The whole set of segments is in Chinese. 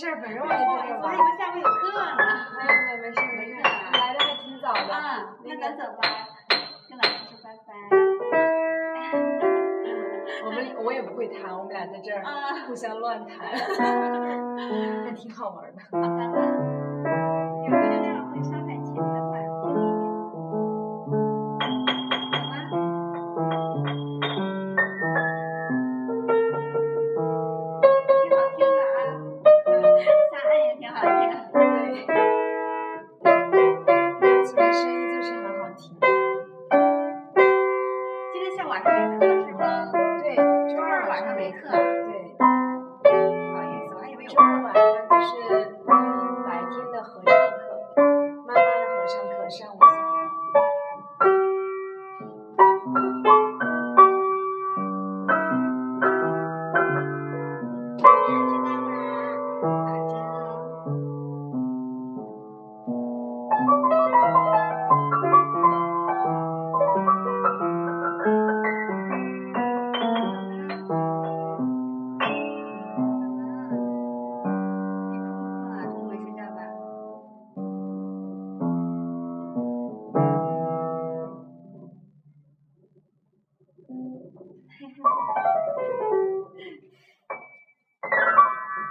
没事儿，反正我也在这我玩还以。为下午有课呢。没有没有没事没事来的还挺早的。啊，那那个咱走吧，跟老师说拜拜。我们我也不会弹，我们俩在这儿啊互相乱弹，还挺好玩的。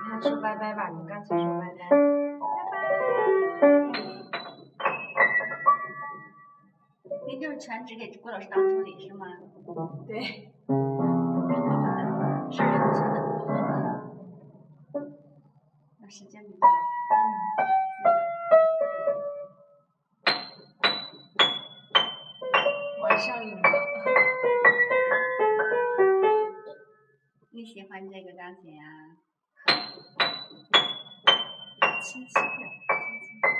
你还说拜拜吧，你干脆说拜拜。您就是全职给郭老师当助理是吗？对，挺好的，事儿也不是很多，那时间比较晚上瘾了。你喜欢这个钢琴啊？轻轻的，轻轻的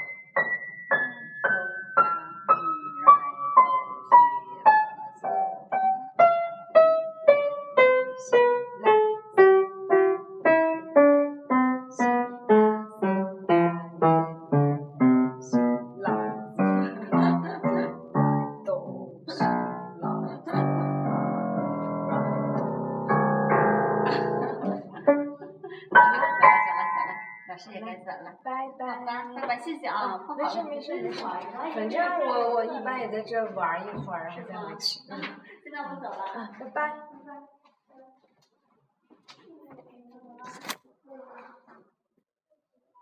师也该走了。拜拜。好吧，拜拜，谢谢啊，没事没事没事，反正我我一般也在这玩一会儿，然后再回去。嗯现在我走了。啊，拜拜。拜拜。